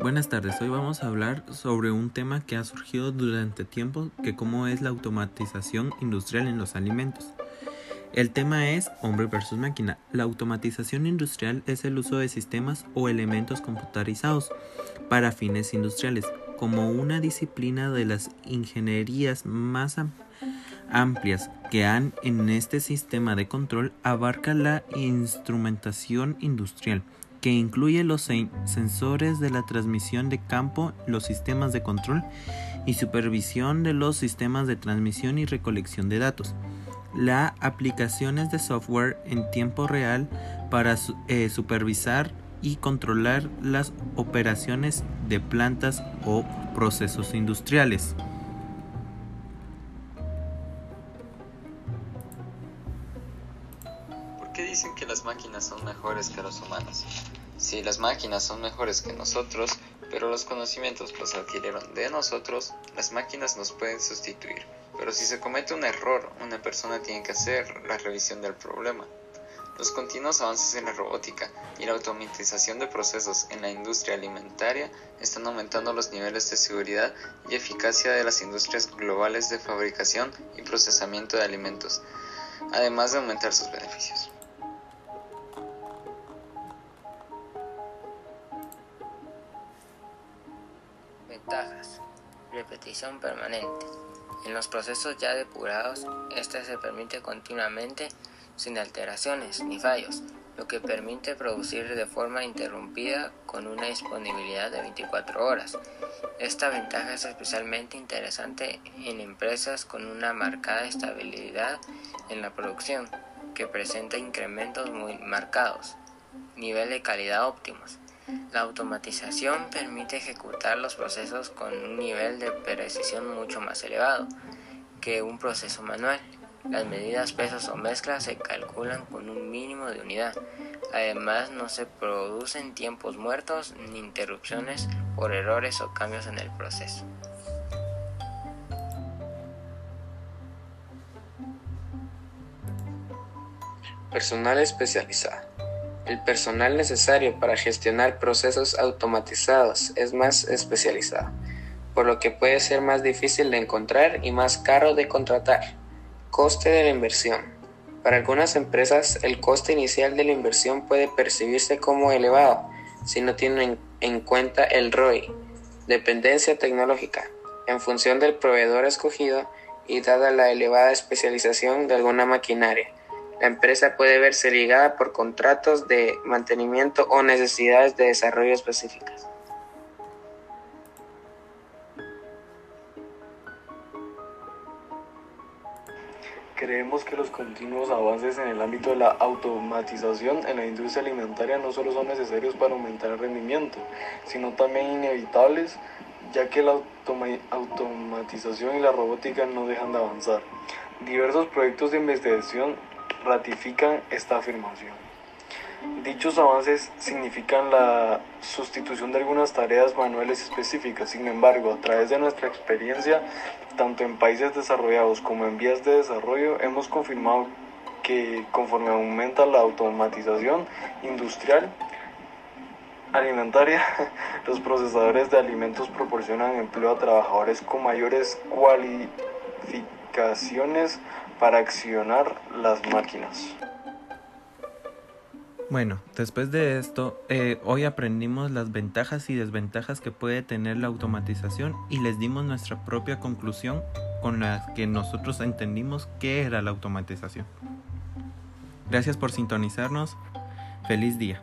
Buenas tardes, hoy vamos a hablar sobre un tema que ha surgido durante tiempo, que cómo es la automatización industrial en los alimentos. El tema es hombre versus máquina. La automatización industrial es el uso de sistemas o elementos computarizados para fines industriales, como una disciplina de las ingenierías más amplias que han en este sistema de control abarca la instrumentación industrial que incluye los sensores de la transmisión de campo, los sistemas de control y supervisión de los sistemas de transmisión y recolección de datos. Las aplicaciones de software en tiempo real para eh, supervisar y controlar las operaciones de plantas o procesos industriales. Dicen que las máquinas son mejores que los humanos? Si las máquinas son mejores que nosotros, pero los conocimientos los adquirieron de nosotros, las máquinas nos pueden sustituir. Pero si se comete un error, una persona tiene que hacer la revisión del problema. Los continuos avances en la robótica y la automatización de procesos en la industria alimentaria están aumentando los niveles de seguridad y eficacia de las industrias globales de fabricación y procesamiento de alimentos, además de aumentar sus beneficios. Ventajas. Repetición permanente. En los procesos ya depurados, este se permite continuamente sin alteraciones ni fallos, lo que permite producir de forma interrumpida con una disponibilidad de 24 horas. Esta ventaja es especialmente interesante en empresas con una marcada estabilidad en la producción, que presenta incrementos muy marcados, nivel de calidad óptimos la automatización permite ejecutar los procesos con un nivel de precisión mucho más elevado que un proceso manual. Las medidas pesos o mezclas se calculan con un mínimo de unidad. Además, no se producen tiempos muertos ni interrupciones por errores o cambios en el proceso. Personal especializado. El personal necesario para gestionar procesos automatizados es más especializado, por lo que puede ser más difícil de encontrar y más caro de contratar. Coste de la inversión. Para algunas empresas, el coste inicial de la inversión puede percibirse como elevado si no tienen en cuenta el ROI, dependencia tecnológica, en función del proveedor escogido y dada la elevada especialización de alguna maquinaria la empresa puede verse ligada por contratos de mantenimiento o necesidades de desarrollo específicas. Creemos que los continuos avances en el ámbito de la automatización en la industria alimentaria no solo son necesarios para aumentar el rendimiento, sino también inevitables, ya que la automatización y la robótica no dejan de avanzar. Diversos proyectos de investigación ratifican esta afirmación. Dichos avances significan la sustitución de algunas tareas manuales específicas, sin embargo, a través de nuestra experiencia, tanto en países desarrollados como en vías de desarrollo, hemos confirmado que conforme aumenta la automatización industrial, alimentaria, los procesadores de alimentos proporcionan empleo a trabajadores con mayores cualificaciones para accionar las máquinas. Bueno, después de esto, eh, hoy aprendimos las ventajas y desventajas que puede tener la automatización y les dimos nuestra propia conclusión con la que nosotros entendimos qué era la automatización. Gracias por sintonizarnos. Feliz día.